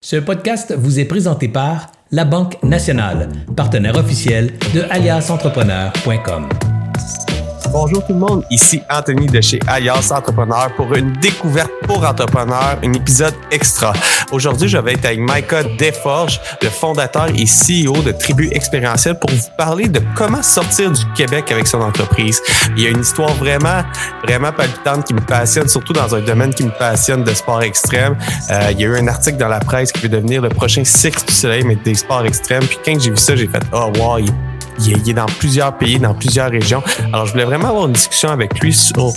Ce podcast vous est présenté par La Banque Nationale, partenaire officiel de aliasentrepreneur.com. Bonjour tout le monde, ici Anthony de chez Alias Entrepreneur pour une découverte pour entrepreneurs, un épisode extra. Aujourd'hui, je vais être avec Micah Desforges, le fondateur et CEO de Tribu Expérientiel pour vous parler de comment sortir du Québec avec son entreprise. Il y a une histoire vraiment, vraiment palpitante qui me passionne, surtout dans un domaine qui me passionne de sport extrême. Euh, il y a eu un article dans la presse qui veut devenir le prochain Six du Soleil, mais des sports extrêmes. Puis quand j'ai vu ça, j'ai fait, oh wow, est, dans plusieurs pays, dans plusieurs régions. Alors, je voulais vraiment avoir une discussion avec lui sur,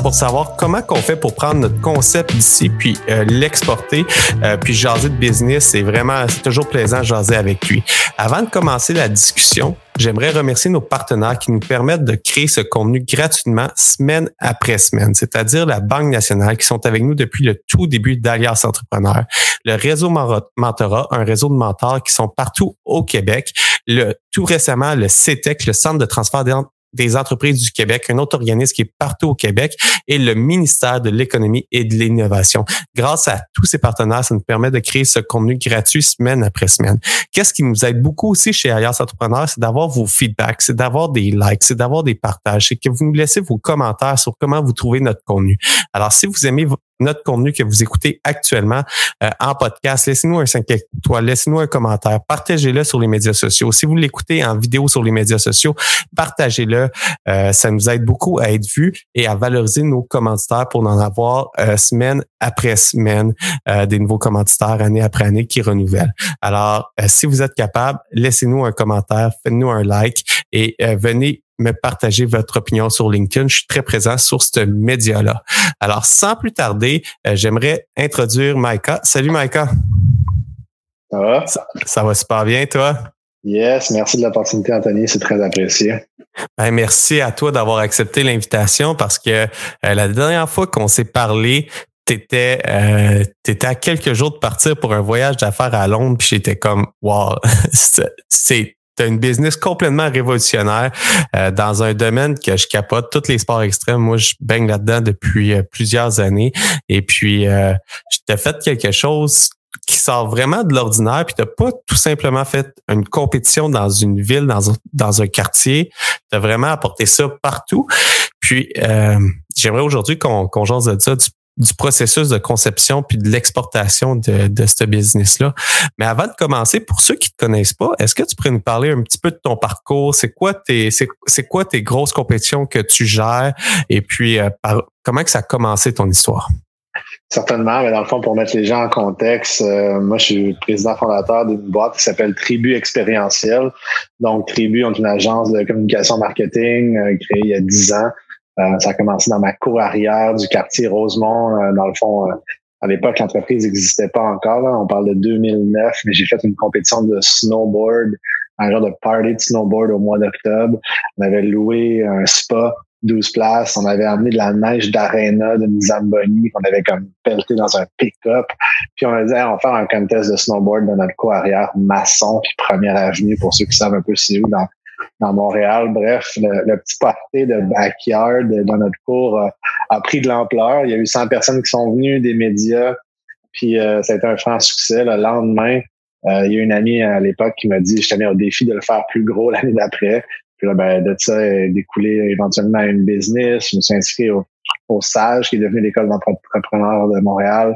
pour savoir comment qu'on fait pour prendre notre concept d'ici puis euh, l'exporter, euh, puis jaser de business. C'est vraiment, c'est toujours plaisant jaser avec lui. Avant de commencer la discussion, J'aimerais remercier nos partenaires qui nous permettent de créer ce contenu gratuitement semaine après semaine, c'est-à-dire la Banque nationale qui sont avec nous depuis le tout début d'Alias Entrepreneurs, le réseau Mentorat, un réseau de mentors qui sont partout au Québec, le tout récemment le CETEC, le Centre de transfert des entreprises du Québec, un autre organisme qui est partout au Québec, et le ministère de l'économie et de l'innovation. Grâce à tous ces partenaires, ça nous permet de créer ce contenu gratuit semaine après semaine. Qu'est-ce qui nous aide beaucoup aussi chez Alias Entrepreneurs, c'est d'avoir vos feedbacks, c'est d'avoir des likes, c'est d'avoir des partages, c'est que vous nous laissez vos commentaires sur comment vous trouvez notre contenu. Alors, si vous aimez notre contenu que vous écoutez actuellement euh, en podcast, laissez-nous un 5 étoiles, laissez-nous un commentaire, partagez-le sur les médias sociaux. Si vous l'écoutez en vidéo sur les médias sociaux, partagez-le. Euh, ça nous aide beaucoup à être vu et à valoriser nos commentaires pour en avoir euh, semaine après semaine des nouveaux commentaires année après année qui renouvellent. Alors, si vous êtes capable, laissez-nous un commentaire, faites-nous un like et venez me partager votre opinion sur LinkedIn. Je suis très présent sur ce média-là. Alors, sans plus tarder, euh, j'aimerais introduire Maïka. Salut Maïka. Ça va? Ça, va super bien, toi? Yes, merci de l'opportunité, Anthony. C'est très apprécié. Ben, merci à toi d'avoir accepté l'invitation parce que euh, la dernière fois qu'on s'est parlé, t'étais euh, étais à quelques jours de partir pour un voyage d'affaires à Londres puis j'étais comme wow c'est tu une business complètement révolutionnaire euh, dans un domaine que je capote, tous les sports extrêmes. Moi, je baigne là-dedans depuis euh, plusieurs années. Et puis, euh, je t'ai fait quelque chose qui sort vraiment de l'ordinaire, puis tu pas tout simplement fait une compétition dans une ville, dans un, dans un quartier. Tu as vraiment apporté ça partout. Puis, j'aimerais aujourd'hui qu'on qu'on de ça, du du processus de conception puis de l'exportation de, de ce business-là. Mais avant de commencer, pour ceux qui ne te connaissent pas, est-ce que tu pourrais nous parler un petit peu de ton parcours? C'est quoi tes, c'est, quoi tes grosses compétitions que tu gères? Et puis, euh, comment que ça a commencé ton histoire? Certainement, mais dans le fond, pour mettre les gens en contexte, euh, moi, je suis président fondateur d'une boîte qui s'appelle Tribu Expérientiel. Donc, Tribu est une agence de communication marketing euh, créée il y a 10 ans euh, ça a commencé dans ma cour arrière du quartier Rosemont. Euh, dans le fond, euh, à l'époque, l'entreprise n'existait pas encore. On parle de 2009, mais j'ai fait une compétition de snowboard, un genre de party de snowboard au mois d'octobre. On avait loué un spa 12 places. On avait amené de la neige d'arena de Zamboni qu'on avait comme pelleté dans un pick-up. Puis on a dit, on va faire un contest de snowboard dans notre cour arrière, Masson, puis Première Avenue, pour ceux qui savent un peu c'est où, dans dans Montréal. Bref, le, petit party de backyard dans notre cours a pris de l'ampleur. Il y a eu 100 personnes qui sont venues, des médias, puis euh, ça a été un franc succès. Le lendemain, euh, il y a une amie à l'époque qui m'a dit, je tenais au défi de le faire plus gros l'année d'après. Puis là, ben, de ça, est découlé éventuellement à une business. Je me suis inscrit au, au SAGE, qui est devenu l'école d'entrepreneurs de Montréal.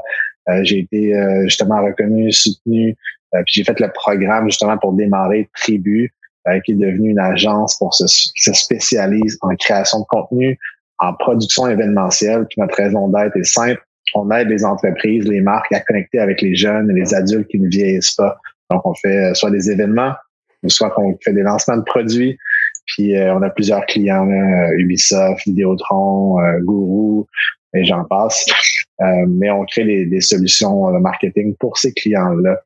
Euh, j'ai été justement reconnu, soutenu, puis j'ai fait le programme justement pour démarrer Tribu. Euh, qui est devenue une agence pour se, qui se spécialise en création de contenu, en production événementielle. Puis notre raison d'être est simple. On aide les entreprises, les marques à connecter avec les jeunes et les adultes qui ne vieillissent pas. Donc, on fait euh, soit des événements, ou soit qu'on fait des lancements de produits. Puis euh, on a plusieurs clients, Ubisoft, Vidéotron, euh, Guru, et j'en passe. mais on crée des, des solutions de marketing pour ces clients-là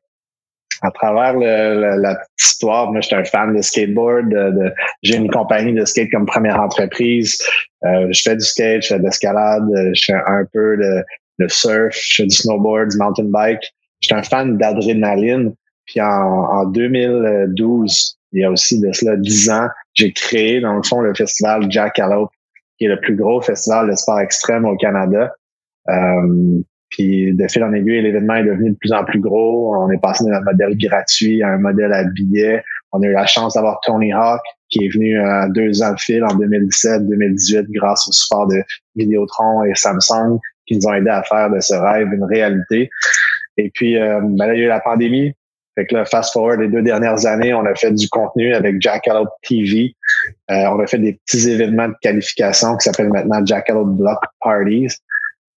à travers le, la petite histoire, moi, j'étais un fan de skateboard. De, j'ai une compagnie de skate comme première entreprise. Euh, je fais du skate, je fais de l'escalade, je fais un peu de, de, surf, je fais du snowboard, du mountain bike. J'étais un fan d'adrénaline. Puis en, en 2012, il y a aussi de cela 10 ans, j'ai créé, dans le fond, le festival Jackalope, qui est le plus gros festival de sport extrême au Canada. Euh, Puis de fil en aiguille, l'événement est devenu de plus en plus gros. On est passé d'un modèle gratuit à un modèle à billets. On a eu la chance d'avoir Tony Hawk qui est venu à deux ans de fil en 2017-2018 grâce au support de Vidéotron et Samsung qui nous ont aidé à faire de ce rêve une réalité. Et puis, euh, ben là, il y a eu la pandémie. Fait que là, fast forward les deux dernières années, on a fait du contenu avec Jackalope TV. Euh, on a fait des petits événements de qualification qui s'appellent maintenant Jackalope Block Parties.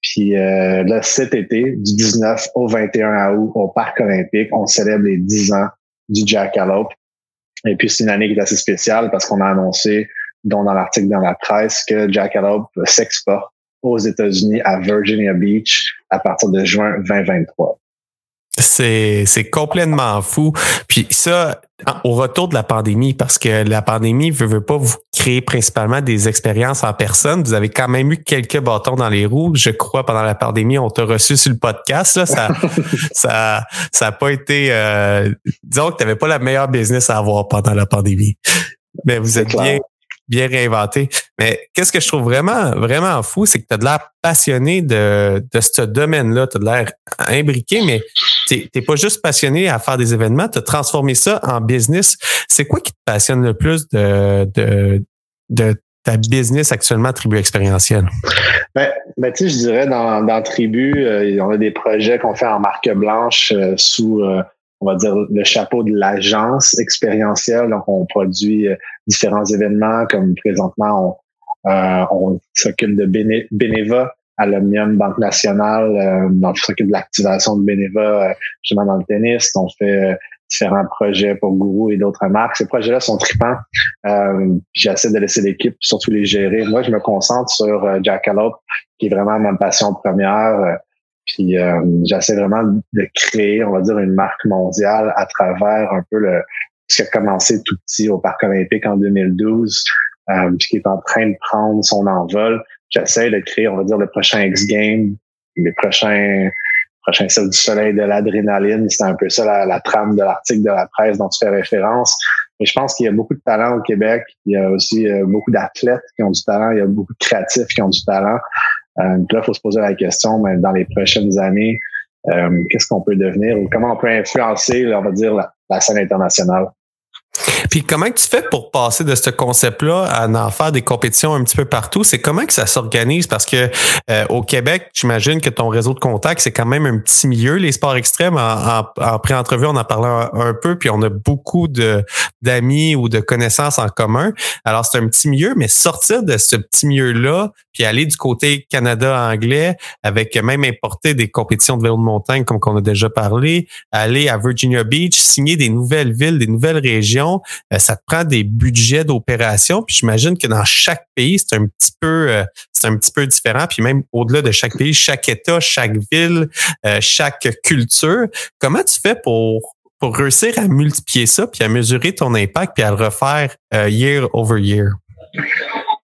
Puis euh, là, cet été, du 19 au 21 août, au Parc olympique, on célèbre les 10 ans du Jackalope. Et puis, c'est une année qui est assez spéciale parce qu'on a annoncé, dont dans l'article dans la presse, que Jackalope s'exporte aux États-Unis à Virginia Beach à partir de juin 2023. C'est, c'est complètement fou. Puis ça, au retour de la pandémie, parce que la pandémie ne veut, pas vous créer principalement des expériences en personne. Vous avez quand même eu quelques bâtons dans les roues. Je crois pendant la pandémie, on t'a reçu sur le podcast. Là. Ça, ça, ça a pas été. Euh, disons que tu n'avais pas la meilleure business à avoir pendant la pandémie. Mais vous êtes bien, bien réinventé. Mais qu'est-ce que je trouve vraiment, vraiment fou, c'est que tu as de l'air passionné de, de ce domaine-là. Tu as de l'air imbriqué, mais tu n'es pas juste passionné à faire des événements, tu as transformé ça en business. C'est quoi qui te passionne le plus de, de, de ta business actuellement, Tribu Expérientielle? Ben, ben tu sais, je dirais dans, dans Tribu, euh, on a des projets qu'on fait en marque blanche euh, sous euh, on va dire, le chapeau de l'agence expérientielle. Donc, on produit euh, différents événements, comme présentement, on, euh, on s'occupe de Beneva à l'Omnium Banque Nationale. Euh, on s'occupe de l'activation de Beneva euh, justement dans le tennis. On fait différents projets pour Guru et d'autres marques. Ces projets-là sont tripants. J'essaie de laisser l'équipe surtout les gérer. Moi, je me concentre sur Jackalope, qui est vraiment ma passion première. Puis euh, j'essaie vraiment de créer, on va dire, une marque mondiale à travers un peu le ce qui a commencé tout petit au Parc olympique en 2012, euh, puis qui est en train de prendre son envol. J'essaie de créer, on va dire, le prochain X Game, les prochains prochain Cirque du Soleil de l'adrénaline. C'est un peu ça la, trame de l'article de la presse dont tu fais référence. Mais je pense qu'il y a beaucoup de talent au Québec. Il y a aussi euh, beaucoup d'athlètes qui ont du talent. Il y a beaucoup de créatifs qui ont du talent. Euh, là, il faut se poser la question, mais dans les prochaines années, euh, qu'est-ce qu'on peut devenir ou comment on peut influencer, on va dire, la scène internationale? Puis comment tu fais pour passer de ce concept-là à en faire des compétitions un petit peu partout? C'est comment que ça s'organise? Parce que euh, au Québec, j'imagine que ton réseau de contacts, c'est quand même un petit milieu, les sports extrêmes. En, en, pré-entrevue, on en parlait un, peu, puis on a beaucoup de d'amis ou de connaissances en commun. Alors, c'est un petit milieu, mais sortir de ce petit milieu-là, puis aller du côté Canada anglais, avec même importer des compétitions de vélo de montagne, comme qu'on a déjà parlé, aller à Virginia Beach, signer des nouvelles villes, des nouvelles régions euh, ça prend des budgets d'opération. Puis j'imagine que dans chaque pays, c'est un petit peu, euh, c'est un petit peu différent. Puis même au-delà de chaque pays, chaque État, chaque ville, euh, chaque culture. Comment tu fais pour pour réussir à multiplier ça, puis à mesurer ton impact, puis à le refaire year over year?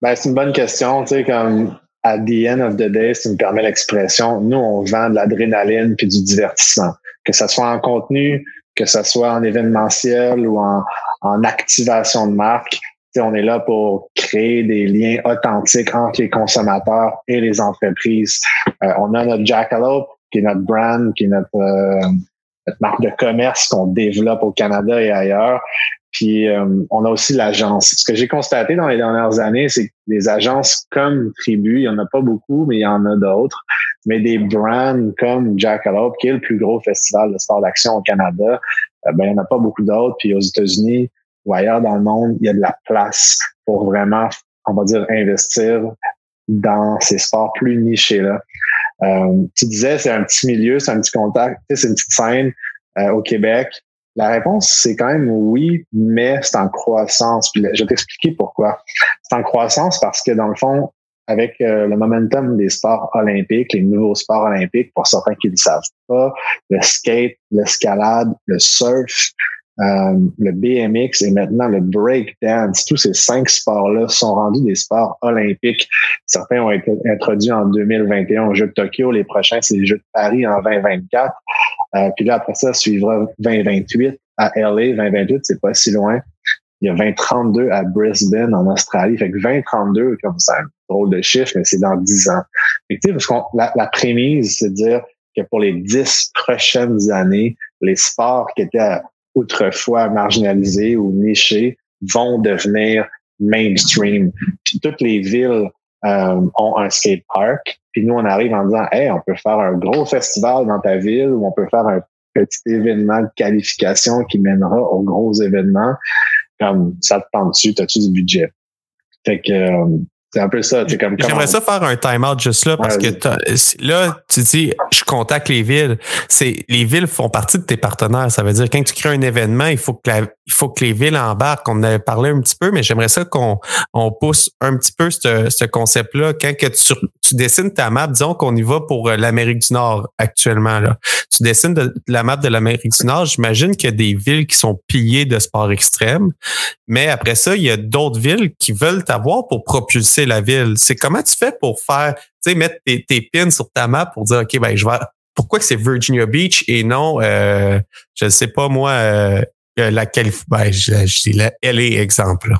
Ben, c'est une bonne question. Tu sais, comme à the end of the day, si tu me permets l'expression, nous, on vend de l'adrénaline puis du divertissement. Que ce soit en contenu, que ce soit en événementiel ou en, activation de marque. on est là pour créer des liens authentiques entre les consommateurs et les entreprises. Euh, on a notre Jackalope, qui est notre brand, qui est notre, euh, notre marque de commerce qu'on développe au Canada et ailleurs. Puis euh, on a aussi l'agence. Ce que j'ai constaté dans les dernières années, c'est que des agences comme Tribu, il y en a pas beaucoup, mais il y en a d'autres. Mais des brands comme Jackalope, qui est le plus gros festival de sport d'action au Canada, euh, ben il n'y en a pas beaucoup d'autres. Puis aux États-Unis ou ailleurs dans le monde, il y a de la place pour vraiment, on va dire, investir dans ces sports plus nichés là. Euh, tu disais, c'est un petit milieu, c'est un petit contact, c'est une petite scène au Québec. La réponse, c'est quand même oui, mais c'est en croissance. Puis je vais t'expliquer pourquoi. C'est en croissance parce que dans le fond, avec euh, le momentum des sports olympiques, les nouveaux sports olympiques, pour certains qui ne le savent pas, le skate, l'escalade, le surf, euh, le BMX et maintenant le breakdance, tous ces cinq sports-là sont rendus des sports olympiques. Certains ont été introduits en 2021 aux Jeux de Tokyo. Les prochains, c'est les Jeux de Paris en 2024. Euh, puis là, après ça, suivra 2028 à LA. 2028, c'est pas si loin. Il y a 2032 à Brisbane, en Australie. Fait que 2032, comme ça, un drôle de chiffre, mais c'est dans 10 ans. Fait que, parce qu'on, la, la prémisse, c'est de dire, que pour les dix prochaines années, les sports qui étaient autrefois marginalisés ou nichés vont devenir mainstream. Puis toutes les villes euh, ont un skate park. Puis nous, on arrive en disant, hey, on peut faire un gros festival dans ta ville ou on peut faire un petit événement de qualification qui mènera au gros événement. Comme ça te tente dessus, as-tu du budget? Fait que euh, c'est un peu ça. Comme, J'aimerais ça faire un time-out juste là parce que là, tu dis, je contacte les villes. C'est les villes font partie de tes partenaires. Ça veut dire quand tu crées un événement, il faut que il faut que les villes embarquent. On en avait parlé un petit peu, mais j'aimerais ça qu'on on pousse un petit peu ce, ce concept-là. Quand que tu, dessines ta map, disons qu'on y va pour euh, l'Amérique du Nord actuellement. Là. Tu dessines de, la map de l'Amérique du Nord. J'imagine qu'il y a des villes qui sont pillées de sport extrême, mais après ça, il y a d'autres villes qui veulent t'avoir pour propulser la ville. C'est comment tu fais pour faire, tu sais, mettre tes, pins sur ta map pour dire, OK, ben, je vais, pourquoi que c'est Virginia Beach et non, euh, je ne sais pas moi, euh, la ben, je, dis la LA exemple.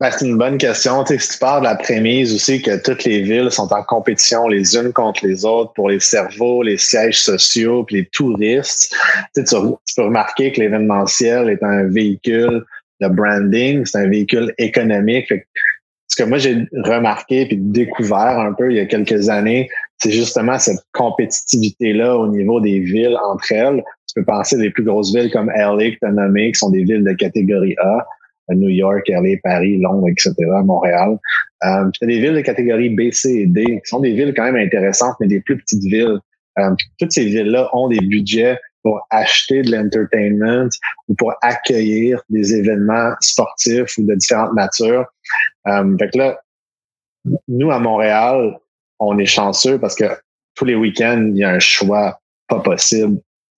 Ben, c'est une bonne question. Tu si tu parles de la prémisse aussi que toutes les villes sont en compétition les unes contre les autres pour les cerveaux, les sièges sociaux, puis les touristes, tu, peux remarquer que l'événementiel est un véhicule de branding, c'est un véhicule économique. Ce que moi j'ai remarqué puis découvert un peu il y a quelques années, c'est justement cette compétitivité-là au niveau des villes entre elles. Tu peux penser des plus grosses villes comme LA que tu nommé, qui sont des villes de catégorie A, New York, LA, Paris, Londres, etc., Montréal. Euh, tu as des villes de catégorie B, C et D, qui sont des villes quand même intéressantes, mais des plus petites villes. Euh, toutes ces villes-là ont des budgets pour acheter de l'entertainment ou pour accueillir des événements sportifs ou de différentes natures. Euh, fait que là, nous, à Montréal, on est chanceux parce que tous les week-ends, il y a un choix pas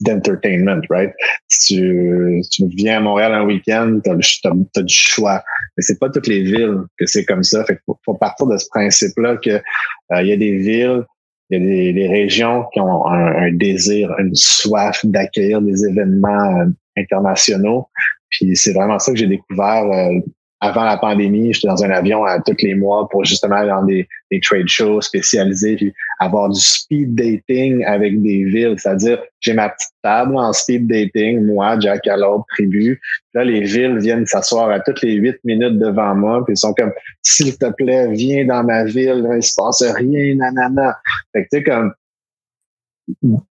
d'entertainment, right? Si tu, viens à Montréal un week-end, tu as, du choix. Mais c'est pas toutes les villes que c'est comme ça. Fait faut, faut partir de ce principe-là que euh, il y a des villes il y a des, régions qui ont un, désir, une soif d'accueillir des événements euh, internationaux. Puis c'est vraiment ça que j'ai découvert euh, avant la pandémie, j'étais dans un avion à tous les mois pour justement aller dans des, des trade shows spécialisés, puis avoir du speed dating avec des villes. C'est-à-dire, j'ai ma petite table en speed dating, moi, Jack Allard, tribu. Là, les villes viennent s'asseoir à toutes les huit minutes devant moi, puis ils sont comme, s'il te plaît, viens dans ma ville, là, il se passe rien, nanana. Fait que tu sais, comme,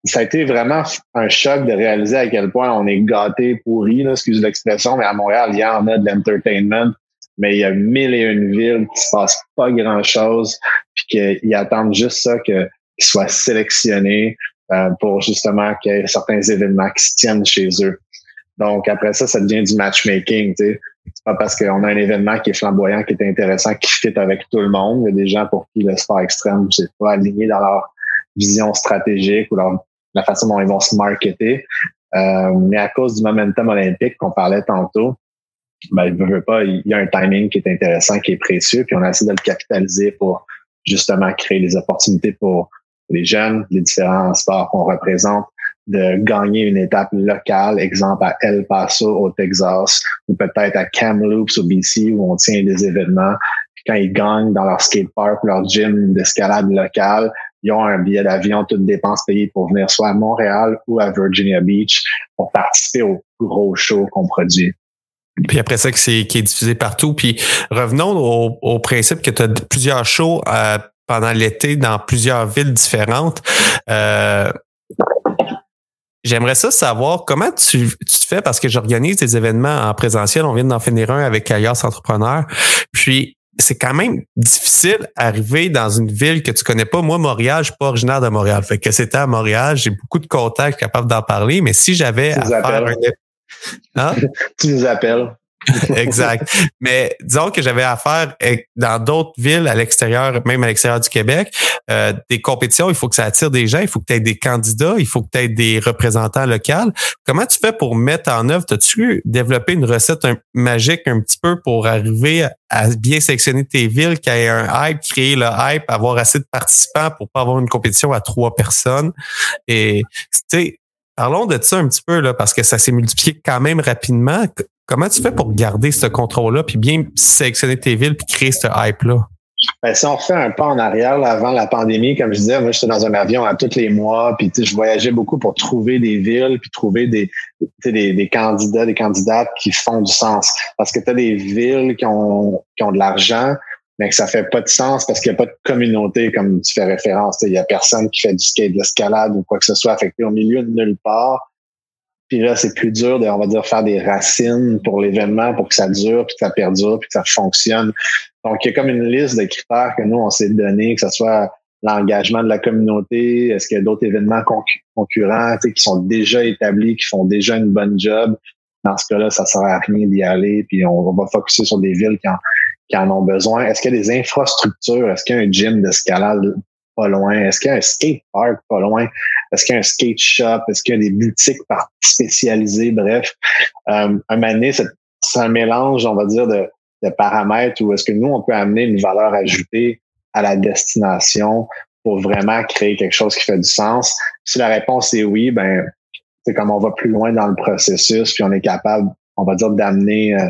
ça a été vraiment un choc de réaliser à quel point on est gâté, pourri, là, excuse l'expression, mais à Montréal, il y en a de l'entertainment, mais il y a mille et une villes qui se passent pas grand chose, puis qu'ils attendent juste ça qu'ils soient sélectionnés euh, pour justement qu'il y ait certains événements qui se tiennent chez eux. Donc après ça, ça devient du matchmaking. C'est pas parce qu'on a un événement qui est flamboyant, qui est intéressant, qui fit avec tout le monde. Il y a des gens pour qui le sport extrême, c'est pas aligné dans leur vision stratégique ou la façon dont ils vont se marketer. Euh, mais à cause du momentum olympique qu'on parlait tantôt, ben, il veut pas, il y a un timing qui est intéressant, qui est précieux, puis on a essayé de le capitaliser pour justement créer des opportunités pour les jeunes, les différents sports qu'on représente, de gagner une étape locale, exemple à El Paso au Texas, ou peut-être à Kamloops au BC où on tient des événements. Quand ils gagnent dans leur skatepark ou leur gym d'escalade locale, ils ont un billet d'avion, toutes dépenses payées pour venir soit à Montréal ou à Virginia Beach pour participer au gros show qu'on produit. Puis après ça, c'est qui est diffusé partout. Puis revenons au, principe que tu as plusieurs shows euh, pendant l'été dans plusieurs villes différentes. Euh, j'aimerais ça savoir comment tu, tu te fais parce que j'organise des événements en présentiel. On vient d'en finir un avec Alias Entrepreneur. Puis c'est quand même difficile d'arriver dans une ville que tu connais pas. Moi, Montréal, je suis pas originaire de Montréal. Fait que c'était à Montréal, j'ai beaucoup de contacts capables d'en parler, mais si j'avais à faire un... Hein? tu nous appelles. exact. Mais disons que j'avais affaire dans d'autres villes à l'extérieur, même à l'extérieur du Québec, euh, des compétitions, il faut que ça attire des gens, il faut que tu aies des candidats, il faut que tu aies des représentants locaux. Comment tu fais pour mettre en œuvre? As-tu développé une recette magique un petit peu pour arriver à bien sélectionner tes villes, qu'il y ait un hype, créer le hype, avoir assez de participants pour pas avoir une compétition à trois personnes? Et tu sais, Parlons de ça un petit peu, là, parce que ça s'est multiplié quand même rapidement. Comment tu fais pour garder ce contrôle-là, puis bien sélectionner tes villes, puis créer ce hype-là? Ben, si on fait un pas en arrière, avant la pandémie, comme je disais, moi, j'étais dans un avion à tous les mois, puis je voyageais beaucoup pour trouver des villes, puis trouver des, des, candidats, des candidates qui font du sens. Parce que tu as des villes qui ont, qui ont de l'argent, mais que ça fait pas de sens parce qu'il n'y a pas de communauté, comme tu fais référence. Il y a personne qui fait du skate, de l'escalade ou quoi que ce soit affecté au milieu de nulle part. Puis là, c'est plus dur de, on va dire, faire des racines pour l'événement pour que ça dure, puis que ça perdure, puis que ça fonctionne. Donc, il y a comme une liste de critères que nous, on s'est donné, que ce soit l'engagement de la communauté, est-ce qu'il y a d'autres événements concurrents qui sont déjà établis, qui font déjà une bonne job? Dans ce cas-là, ça sert à rien d'y aller, puis on, va focuser sur des villes qui en, qui en ont besoin. Est-ce qu'il y a des infrastructures? Est-ce qu'il y a un gym d'escalade pas loin? Est-ce qu'il y a un skate park pas loin? Est-ce qu'il y a un skate shop? Est-ce qu'il y a des boutiques spécialisées? Bref, euh, un année, c'est un mélange, on va dire, de, de paramètres où est-ce que nous, on peut amener une valeur ajoutée à la destination pour vraiment créer quelque chose qui fait du sens. Si la réponse est oui, ben c'est comme on va plus loin dans le processus, puis on est capable, on va dire, d'amener euh,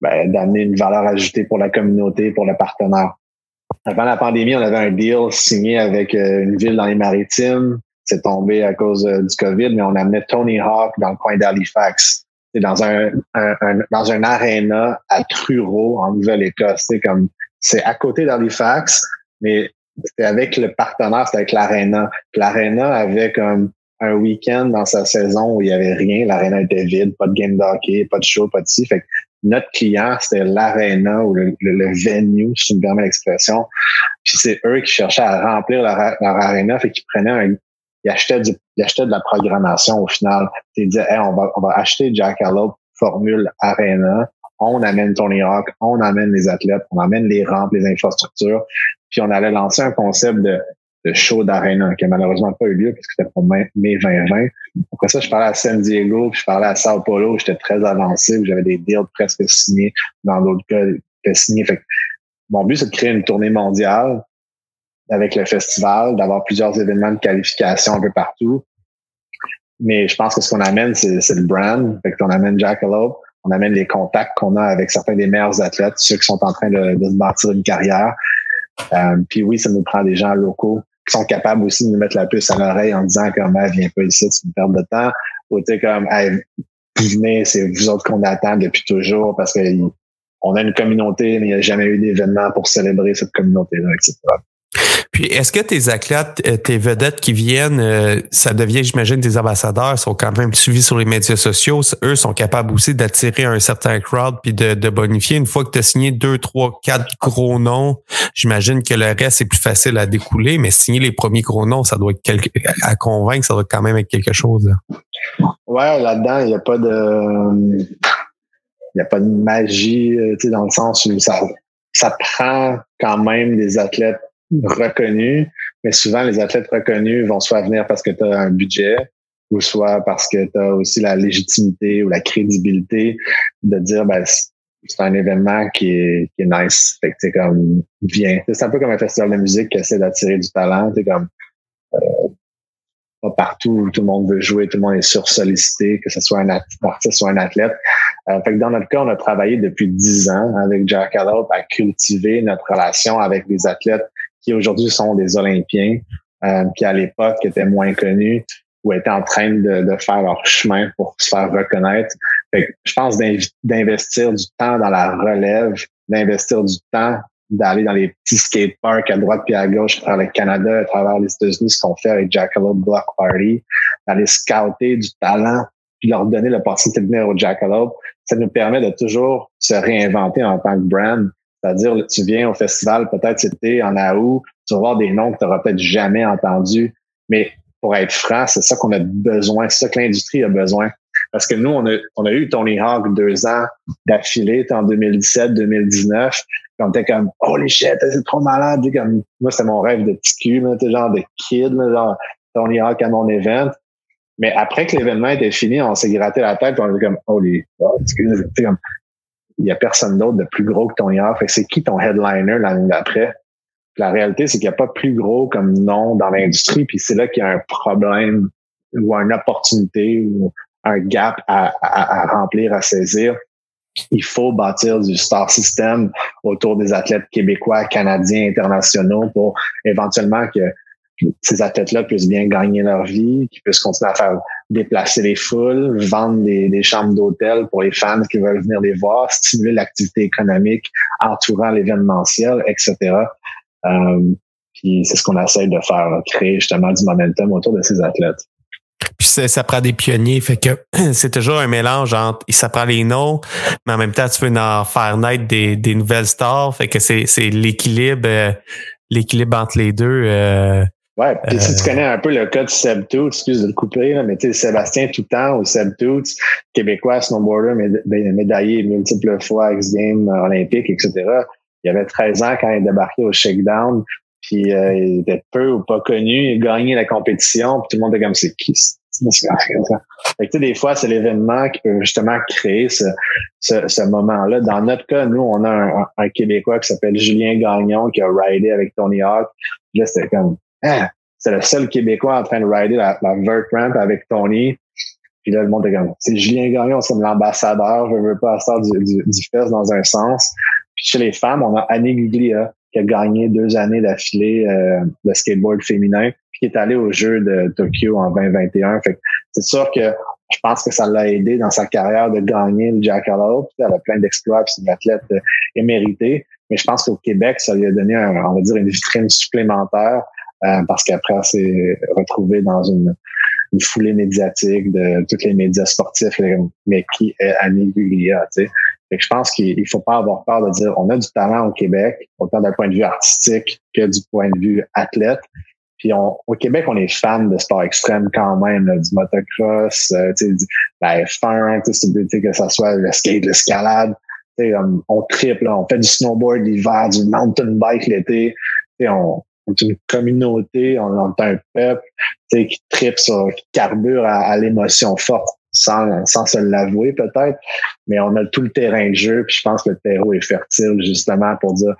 ben, d'amener une valeur ajoutée pour la communauté, pour le partenaire. Avant la pandémie, on avait un deal signé avec euh, une ville dans les maritimes. C'est tombé à cause euh, du COVID, mais on amenait Tony Hawk dans le coin d'Halifax. C'est dans un, un, dans un aréna à Truro, en Nouvelle-Écosse. C'est comme c'est à côté d'Halifax, mais c'était avec le partenaire, c'était avec l'Arena. L'Arena avait comme un week-end dans sa saison où il y avait rien. L'Arena était vide, pas de game d'hockey, pas de show, pas de ci. Fait notre client, c'était l'arena ou le, venue, si tu me permets l'expression. Puis c'est eux qui cherchaient à remplir leur, leur arena, fait qu'ils prenaient un, ils achetaient, du, ils achetaient de la programmation au final. Ils disaient, hey, on va, on va acheter Jackalope Formule Arena, on amène Tony Hawk, on amène les athlètes, on amène les rampes, les infrastructures, puis on allait lancer un concept de de show d'arena qui a malheureusement pas eu lieu parce que c'était pour mai, 2020. Après ça, je parlais à San Diego, puis je parlais à Sao Paulo, j'étais très avancé, j'avais des deals presque signés, dans d'autres cas, signés. Fait mon but, c'est de créer une tournée mondiale avec le festival, d'avoir plusieurs événements de qualification un peu partout. Mais je pense que ce qu'on amène, c'est, le brand. Fait qu'on amène Jackalope, on amène les contacts qu'on a avec certains des meilleurs athlètes, ceux qui sont en train de, de se bâtir une carrière. Euh, puis oui, ça nous prend des gens locaux qui sont capables aussi de nous mettre la puce à l'oreille en disant comme viens pas ici, c'est une perte de temps. Ou tu comme hey, venez, c'est vous autres qu'on attend depuis toujours parce que on a une communauté, mais il n'y a jamais eu d'événement pour célébrer cette communauté-là, etc. Puis, est-ce que tes athlètes, euh, tes vedettes qui viennent, euh, ça devient, j'imagine, des ambassadeurs, sont quand même suivis sur les médias sociaux. Eux sont capables aussi d'attirer un certain crowd puis de, de bonifier? Une fois que tu as signé deux, trois, quatre gros noms, j'imagine que le reste c'est plus facile à découler. Mais signer les premiers gros noms, ça doit être quelque, à convaincre, ça doit quand même être quelque chose. Là. Ouais, là-dedans, il n'y a pas de, il a pas de magie, euh, tu sais, dans le sens où ça, ça prend quand même des athlètes reconnus, mais souvent les athlètes reconnus vont soit venir parce que tu as un budget ou soit parce que tu as aussi la légitimité ou la crédibilité de dire ben c'est un événement qui est, qui est nice. Fait que c'est comme viens. C'est un peu comme un festival de musique qui essaie d'attirer du talent. C'est comme euh, pas partout où tout le monde veut jouer, tout le monde est sursollicité, que ce soit un artiste soit un athlète. Euh, fait que dans notre cas, on a travaillé depuis dix ans avec Jack Allop à cultiver notre relation avec les athlètes qui aujourd'hui sont des Olympiens, euh, qui à l'époque étaient moins connus ou étaient en train de, de faire leur chemin pour se faire reconnaître. je pense d'investir du temps dans la relève, d'investir du temps d'aller dans les petits skateparks à droite puis à gauche à travers le Canada, à travers les États-Unis, ce qu'on fait avec Jackalope Block Party, d'aller scouter du talent puis leur donner l'opportunité de venir au Jackalope, ça nous permet de toujours se réinventer en tant que brand c'est-à-dire, tu viens au festival, peut-être c'était en août, tu vas voir des noms que tu n'auras peut-être jamais entendus. Mais pour être franc, c'est ça qu'on a besoin, c'est ça que l'industrie a besoin. Parce que nous, on a, on a eu Tony Hawk deux ans d'affilée, en 2017-2019. On était comme, holy shit, c'est trop malade. Comme, moi, c'était mon rêve de petit cul, genre de kid, genre Tony Hawk à mon event. Mais après que l'événement était fini, on s'est gratté la tête, on était comme, holy, excuse, comme, il y a personne d'autre de plus gros que ton IR. Fait c'est qui ton headliner l'année d'après? La réalité, c'est qu'il n'y a pas plus gros comme nom dans l'industrie, puis c'est là qu'il y a un problème ou une opportunité ou un gap à, remplir, à saisir. il faut bâtir du star system autour des athlètes québécois, canadiens, internationaux pour éventuellement que ces athlètes-là puissent bien gagner leur vie, qu'ils puissent continuer à faire déplacer les foules, vendre des, chambres d'hôtel pour les fans qui veulent venir les voir, stimuler l'activité économique entourant l'événementiel, etc. Euh, puis c'est ce qu'on essaie de faire, créer justement du momentum autour de ces athlètes. Puis ça, prend des pionniers, fait que c'est toujours un mélange entre ça prend les noms, mais en même temps tu veux en faire naître des, des nouvelles stars, fait que c'est l'équilibre euh, l'équilibre entre les deux. Euh, Ouais, puis si tu euh, connais un peu le cas de Seb Toots, excuse de le couper, là, mais tu sais, Sébastien Toutan ou Seb Toots, québécois, snowboarder, ben, médaillé multiples fois X Games olympiques, etc. Il avait 13 ans quand il débarquait au Shakedown, puis euh, il était peu ou pas connu, il gagnait la compétition, puis tout le monde était comme c'est qui fait que, des fois, c'est l'événement qui peut justement créer ce, ce, ce moment-là. Dans notre cas, nous, on a un, un Québécois qui s'appelle Julien Gagnon qui a ridé avec Tony Hawk. Là, c'était comme ah, c'est le seul Québécois en train de rider la, la vert ramp avec Tony. Puis là, le monde est comme, c'est Julien Gagnon, c'est l'ambassadeur, je veux pas faire du, du, du fest dans un sens. Puis chez les femmes, on a Annie Guglia, qui a gagné deux années d'affilée euh, de skateboard féminin, puis qui est allé au jeu de Tokyo en 2021. Fait c'est sûr que je pense que ça l'a aidé dans sa carrière de gagner le Jackalope. Elle a plein d'exploits, c'est une athlète euh, éméritée. Mais je pense qu'au Québec, ça lui a donné, un, on va dire, une vitrine supplémentaire euh, parce qu'après, elle s'est retrouvée dans une, foulée médiatique de tous les médias sportifs, mais qui est Annie Guglia, tu sais. je pense qu'il faut pas avoir peur de dire on a du talent au Québec, autant d'un point de vue artistique que du point de vue athlète. Puis on, au Québec, on est fan de sport extrême quand même, du motocross, euh, du, la F1, que ce soit le skate, l'escalade. on triple, on fait du snowboard l'hiver, du mountain bike l'été. On, on une communauté, on est un peuple qui tripe sur, qui carbure à, l'émotion forte sans, sans se l'avouer peut-être, mais on a tout le terrain de jeu, puis je pense que le terreau est fertile justement pour dire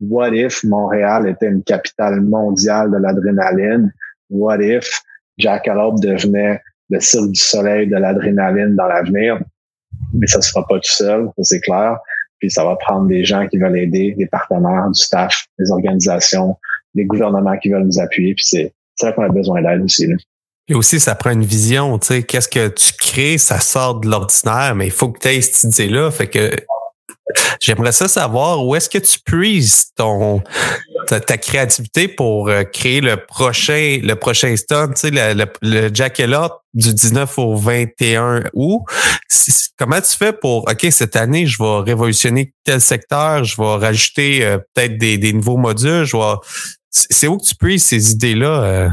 what if Montréal était une capitale mondiale de l'adrénaline? What if Jackalope devenait le cirque du soleil de l'adrénaline dans l'avenir? Mais ça se fera pas tout seul, c'est clair. Puis ça va prendre des gens qui veulent aider, des partenaires, du staff, des organisations, des gouvernements qui veulent nous appuyer. Puis c'est ça qu'on a besoin d'aide aussi. Et aussi, ça prend une vision, tu sais, qu'est-ce que tu crées, ça sort de l'ordinaire, mais il faut que tu aies cette idée-là. Fait que j'aimerais ça savoir où est-ce que tu puises ton ta, créativité pour euh, créer le prochain le prochain stunt, tu sais, le, le, le du 19 au 21 août. Comment tu fais pour, OK, cette année, je vais révolutionner tel secteur, je vais rajouter euh, peut-être des, des nouveaux modules, je vais c'est où que tu puisses ces idées-là? Euh?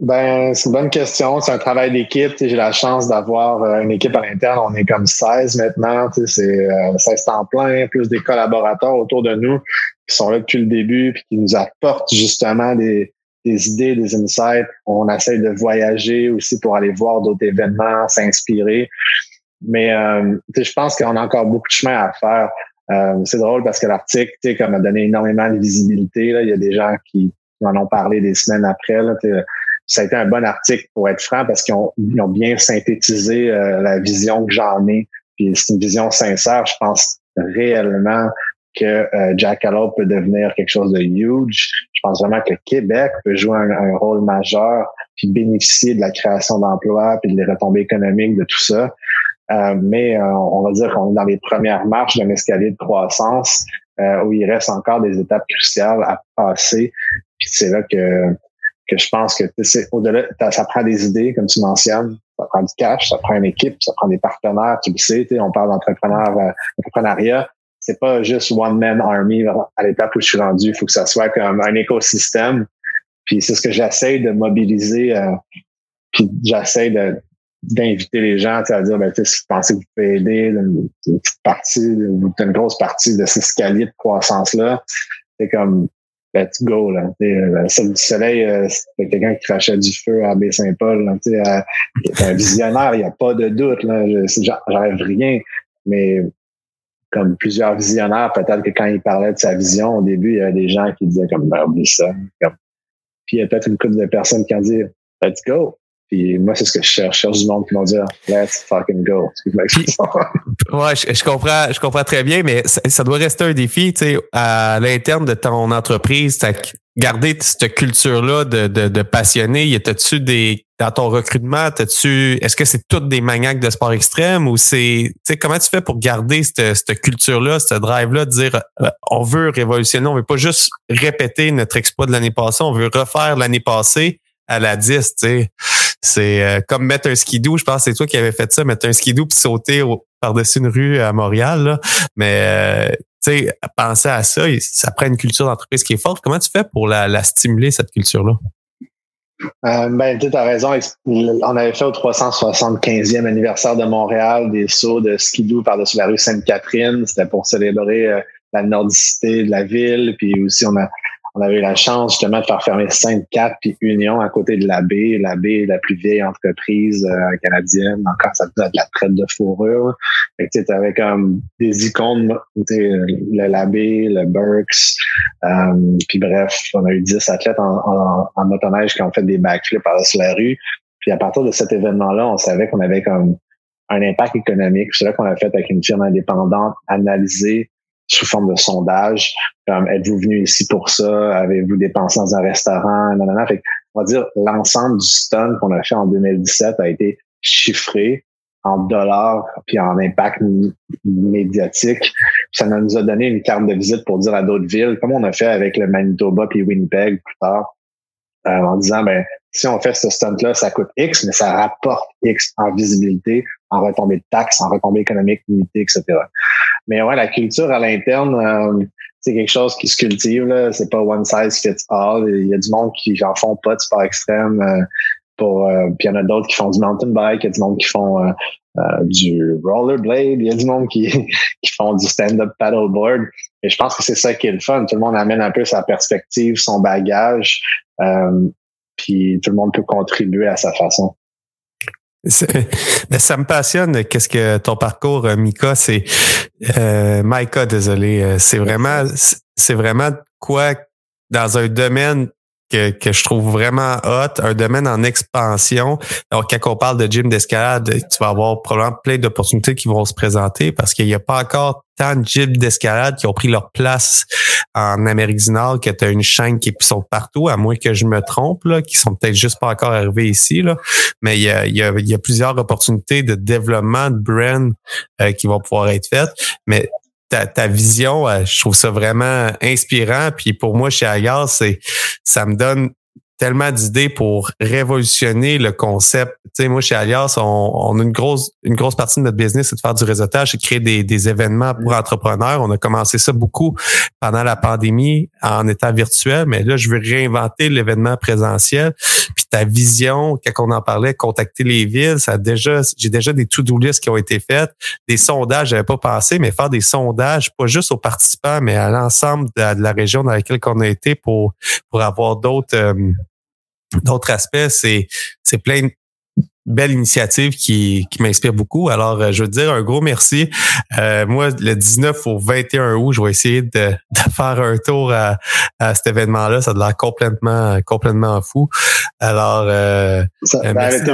Ben, c'est une bonne question. C'est un travail d'équipe. J'ai la chance d'avoir euh, une équipe à l'interne. On est comme 16 maintenant. C'est 16 euh, temps plein, plus des collaborateurs autour de nous qui sont là depuis le début puis qui nous apportent justement des, des idées, des insights. On essaie de voyager aussi pour aller voir d'autres événements, s'inspirer. Mais je pense qu'on a encore beaucoup de chemin à faire. Euh, c'est drôle parce que l'article, tu sais, comme a donné énormément de visibilité. Là. Il y a des gens qui, en ont parlé des semaines après. Là, ça a été un bon article pour être franc parce qu'ils ont, ont, bien synthétisé euh, la vision que j'en ai. Puis c'est une vision sincère. Je pense réellement que euh, Jack peut devenir quelque chose de huge. Je pense vraiment que Québec peut jouer un, un rôle majeur puis bénéficier de la création d'emplois puis des retombées économiques de tout ça. Euh, mais euh, on va dire qu'on est dans les premières marches d'un escalier de croissance euh, où il reste encore des étapes cruciales à passer. Puis c'est là que, que je pense que au-delà, ça prend des idées, comme tu mentionnes, ça prend du cash, ça prend une équipe, ça prend des partenaires, tu le sais, on parle d'entrepreneur, entrepreneuriat. C'est pas juste one man army à l'étape où je suis rendu. Il faut que ça soit comme un écosystème. Puis c'est ce que j'essaie de mobiliser. puis j'essaie de, d'inviter les gens à dire ben, si vous pensez que vous pouvez aider une, petite partie, une, une grosse partie de ce escalier de croissance-là, c'est comme let's go. Là. Le du soleil, euh, c'est quelqu'un qui crachait du feu à Baie-Saint-Paul. C'est un visionnaire, il n'y a pas de doute. Là. J'arrive rien. Mais comme plusieurs visionnaires, peut-être que quand il parlait de sa vision, au début, il y avait des gens qui disaient comme ben, oublie ça. Puis il y a peut-être une couple de personnes qui ont dit Let's go Puis moi, c'est ce que je cherche. Je cherche du monde qui vont dire Let's fucking go. ouais, je, comprends, je comprends très bien, mais ça, doit rester un défi, tu sais, à l'interne de ton entreprise, garder cette culture-là de, de, de passionné. Y a-tu des dans ton recrutement, tu est-ce que c'est toutes des maniaques de sport extrême ou c'est, tu sais, comment tu fais pour garder cette, cette culture-là, ce drive-là, de dire, euh, on veut révolutionner, on veut pas juste répéter notre exploit de l'année passée, on veut refaire l'année passée à la 10, tu sais? C'est euh, comme mettre un skidoo, je pense que c'est toi qui avais fait ça, mettre un skidoo puis sauter par-dessus une rue à Montréal. Mais, euh, tu sais, penser à ça, ça prend une culture d'entreprise qui est forte. Comment tu fais pour la, stimuler, cette culture-là? Euh, ben, tu as raison. On avait fait au 375e anniversaire de Montréal des sauts de skidoo par-dessus la rue Sainte-Catherine. C'était pour célébrer la nordicité de la ville. Puis aussi, on a on avait eu la chance justement de faire fermer Sainte-Cap puis Union à côté de la baie. La baie est la plus vieille entreprise euh, canadienne. Encore, ça faisait de la traite de fourrure. Fait que tu comme des icônes, le Labé, le Burks. Euh, puis bref, on a eu 10 athlètes en, en, qui ont fait des backflips par-dessus la rue. Puis à partir de cet événement-là, on savait qu'on avait comme un impact économique. C'est là qu'on a fait avec une firme indépendante analyser sous forme de sondage. Comme êtes-vous venu ici pour ça? Avez-vous dépensé dans un restaurant? Fait on va dire l'ensemble du stun qu'on a fait en 2017 a été chiffré en dollars puis en impact médiatique. Ça nous a donné une carte de visite pour dire à d'autres villes, comme on a fait avec le Manitoba puis Winnipeg plus tard, euh, en disant ben si on fait ce stunt-là, ça coûte X, mais ça rapporte X en visibilité, en retombée de taxes, en retombée économique limitée, etc. Mais ouais, la culture à l'interne, euh, c'est quelque chose qui se cultive. Là. C'est pas one size fits all. Il y a du monde qui n'en font pas de sport extrême. Euh, pour, euh, puis il y en a d'autres qui font du mountain bike, il y a du monde qui font du rollerblade, il y a du monde qui, qui font du stand-up paddleboard. Et je pense que c'est ça qui est le fun. Tout le monde amène un peu sa perspective, son bagage puis tout le monde peut contribuer à sa façon. Ça me passionne. Qu'est-ce que ton parcours, euh, Mika, c'est euh, Mika, désolé, euh, c'est vraiment, c'est vraiment quoi dans un domaine que, que je trouve vraiment hot, un domaine en expansion. Donc, quand on parle de gym d'escalade, tu vas avoir probablement plein d'opportunités qui vont se présenter parce qu'il n'y a pas encore tant de gyms d'escalade qui ont pris leur place en Amérique du Nord, que tu as une chaîne qui sont partout, à moins que je me trompe, là, qui sont peut-être juste pas encore arrivés ici. Là. Mais il y a, y a, y a plusieurs opportunités de développement de brand euh, qui vont pouvoir être faites. Mais ta, ta vision, euh, je trouve ça vraiment inspirant. Puis pour moi, chez Agar, c'est ça me donne tellement d'idées pour révolutionner le concept. Tu sais, moi, chez Alias, on, a une grosse, une grosse partie de notre business, c'est de faire du réseautage, de créer des, des événements pour entrepreneurs. On a commencé ça beaucoup pendant la pandémie en état virtuel, mais là, je veux réinventer l'événement présentiel. Puis ta vision, quand on en parlait, contacter les villes, ça a déjà, j'ai déjà des to-do lists qui ont été faites, des sondages, j'avais pas pensé, mais faire des sondages, pas juste aux participants, mais à l'ensemble de, la région dans laquelle on a été pour, pour avoir d'autres, euh, d'autres aspects, c'est, c'est plein de belles initiatives qui, qui m'inspirent beaucoup. Alors, euh, je veux dire un gros merci. Euh, moi, le 19 au 21 août, je vais essayer de, de faire un tour à, à cet événement-là. Ça a l'air complètement, complètement fou. Alors, euh, Ça, euh, merci.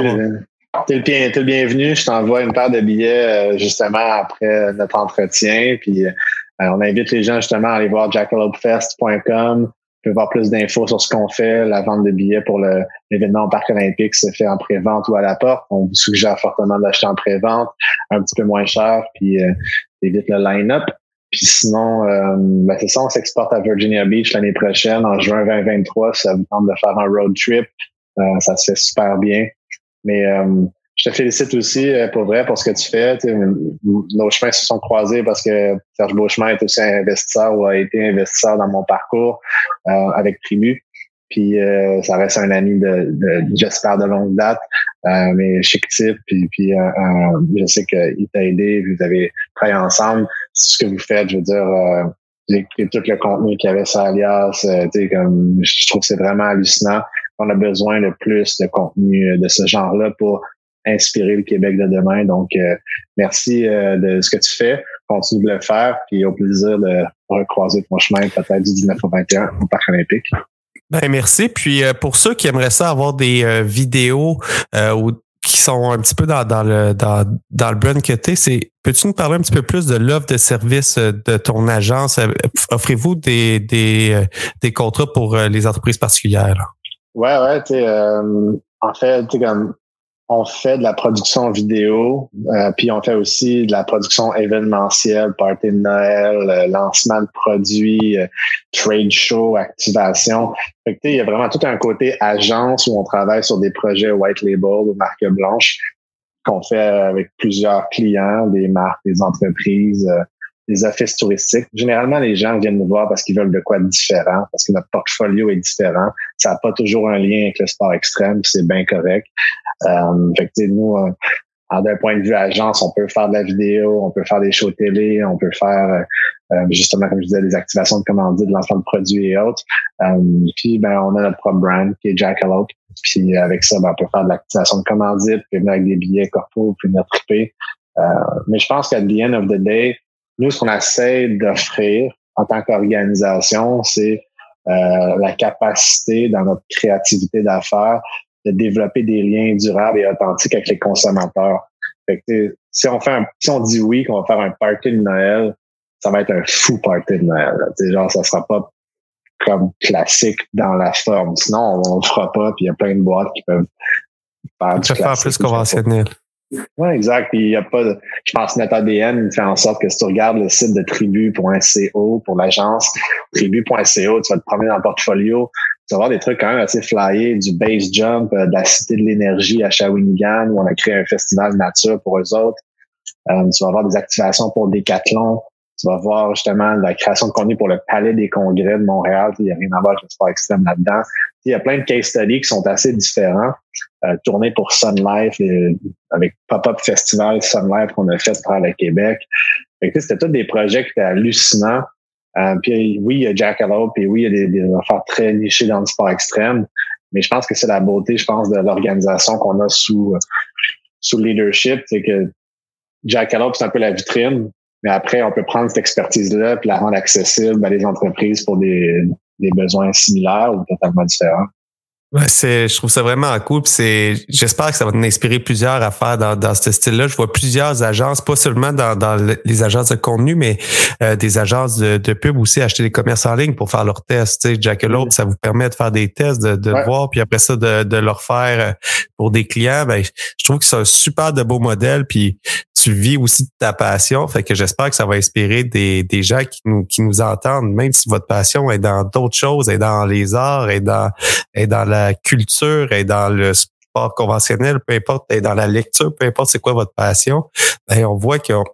T'es le, le, bienvenu. Je t'envoie une paire de billets justement après notre entretien. Puis on invite les gens justement à aller voir jackalopefest.com pouvez voir plus d'infos sur ce qu'on fait. La vente de billets pour l'événement au Parc olympique se fait en pré-vente ou à la porte. On vous suggère fortement d'acheter en pré-vente, un petit peu moins cher, puis euh, évite le line-up. Puis sinon, euh, ben c'est ça, on s'exporte à Virginia Beach l'année prochaine, en juin 2023. Ça vous tente de faire un road trip. Euh, ça se fait super bien. Mais euh, je te félicite aussi euh, pour vrai pour ce que tu fais. nos chemins se sont croisés parce que Serge Beauchemin est aussi un investisseur ou a été investisseur dans mon parcours euh, avec Tribu. Puis euh, ça reste un ami de, de j'espère de longue date, mais chic type. Puis, puis je sais qu'il t'a aidé, vous avez travaillé ensemble. Ce que vous faites, je veux dire. j'ai écouté tout le contenu qu'il y avait sur Alias. comme, je trouve que c'est vraiment hallucinant. On a besoin de plus de contenu de ce genre-là pour inspirer le Québec de demain. Donc, euh, merci euh, de ce que tu fais. Continue de le faire. Puis au plaisir de recroiser ton chemin peut-être du 19 au 21 au Parc olympique. Ben, merci. Puis pour ceux qui aimeraient ça avoir des vidéos ou qui sont un petit peu dans, dans le dans, dans le brand que tu c'est peux-tu nous parler un petit peu plus de l'offre de service euh, de ton agence? Euh, offrez-vous des, des, euh, des contrats pour les entreprises particulières? Ouais, ouais, tu en fait, tu comme on fait de la production vidéo, euh, puis on fait aussi de la production événementielle, party de Noël, euh, lancement de produits, euh, trade show, activation. Fait que, il y a vraiment tout un côté agence où on travaille sur des projets white label ou marque blanche qu'on fait avec plusieurs clients, des marques, des entreprises, des offices touristiques. Généralement, les gens viennent nous voir parce qu'ils veulent de quoi de différent, parce que notre portfolio est différent. Ça n'a pas toujours un lien avec le sport extrême, c'est bien correct. Euh, fait que, nous, euh, d'un point de vue agence, on peut faire de la vidéo, on peut faire des shows télé, on peut faire euh, euh, justement, comme je disais, des activations de commandites, de lancement de produits et autres. puis ben, on a notre propre brand qui est Jackalope. Puis avec ça, ben, on peut faire de l'activation de commandites, puis venir avec des billets corpo, puis venir triper. mais je pense qu'à the end of the day, nous, ce qu'on essaie d'offrir en tant qu'organisation, c'est euh, la capacité dans notre créativité d'affaires de développer des liens durables et authentiques avec les consommateurs. Fait que, si on fait un, si on dit oui qu'on va faire un party de Noël, ça va être un fou party de Noël. Là. Genre, ça sera pas comme classique dans la forme. Sinon, on, ne le fera pas, puis il y a plein de boîtes qui peuvent faire du faire plus conventionnel. Oui, exact. Puis il y a pas de, je pense que notre fait en sorte que si tu regardes le site de tribu.co pour l'agence, tribu.co, tu vas te promener dans le portfolio, tu vas voir des trucs quand même assez flyés, du base jump, euh, de la Cité de l'énergie à Shawinigan, où on a créé un festival nature pour eux autres. Euh, tu vas voir des activations pour Decathlon. Tu vas voir justement la création de contenu pour le Palais des Congrès de Montréal. Il n'y a rien à voir avec le sport extrême là-dedans. Il y a plein de case studies qui sont assez différents. Euh, tournés pour Sun Life, avec Pop-Up Festival Sun Life qu'on a fait pour le Québec. C'était tous des projets qui étaient hallucinants. Euh, puis oui, il y a Jackalope, puis oui, il y a des, des affaires très nichées dans le sport extrême. Mais je pense que c'est la beauté, je pense, de l'organisation qu'on a sous, sous leadership. C'est que Jackalope, c'est un peu la vitrine. Mais après, on peut prendre cette expertise-là et la rendre accessible à des entreprises pour des, des besoins similaires ou totalement différents. Ouais, c'est, je trouve ça vraiment cool. c'est, j'espère que ça va nous inspirer plusieurs à faire dans, dans ce style-là. Je vois plusieurs agences, pas seulement dans, dans les agences de contenu, mais euh, des agences de, de, pub aussi acheter des commerces en ligne pour faire leurs tests. Tu sais, Jackalope, ça vous permet de faire des tests, de, de voir, puis après ça, de, de leur faire euh, pour des clients. Ben, je trouve que c'est un super de beau modèle. Puis tu vis aussi ta passion. Fait que j'espère que ça va inspirer des, des gens qui nous, qui nous entendent, même si votre passion est dans d'autres choses, est dans les arts, est dans, est dans la culture, est dans le sport conventionnel, peu importe, est dans la lecture, peu importe c'est quoi votre passion. Ben, on voit qu'on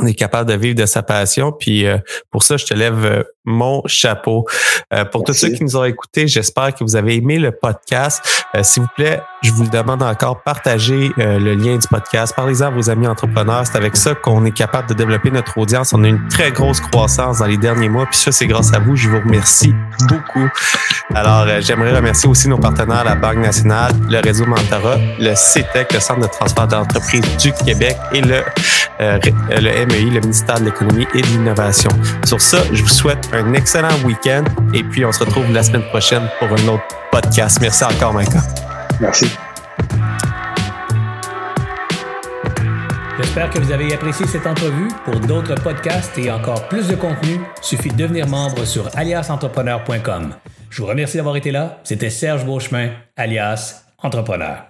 on est capable de vivre de sa passion. Puis euh, pour ça, je te lève euh, mon chapeau. Euh, pour tous ceux qui nous ont écoutés, j'espère que vous avez aimé le podcast. S'il vous plaît, je vous le demande encore, partagez le lien du podcast. Parlez-en à vos amis entrepreneurs. C'est avec ça qu'on est capable de développer notre audience. On a une très grosse croissance dans les derniers mois. Puis ça, c'est grâce à vous. Je vous remercie beaucoup. Alors, j'aimerais remercier aussi nos partenaires, la Banque nationale, le réseau Mentara, le CETEC, le Centre de transfert d'entreprise du Québec et le, le le ministère de l'Économie et de l'Innovation. Sur ça, je vous souhaite un excellent week-end et puis on se retrouve la semaine prochaine pour un autre podcast. Merci encore, Micah. Merci. J'espère que vous avez apprécié cette entrevue. Pour d'autres podcasts et encore plus de contenu, suffit de devenir membre sur aliasentrepreneur.com. Je vous remercie d'avoir été là. C'était Serge Beauchemin, alias Entrepreneur.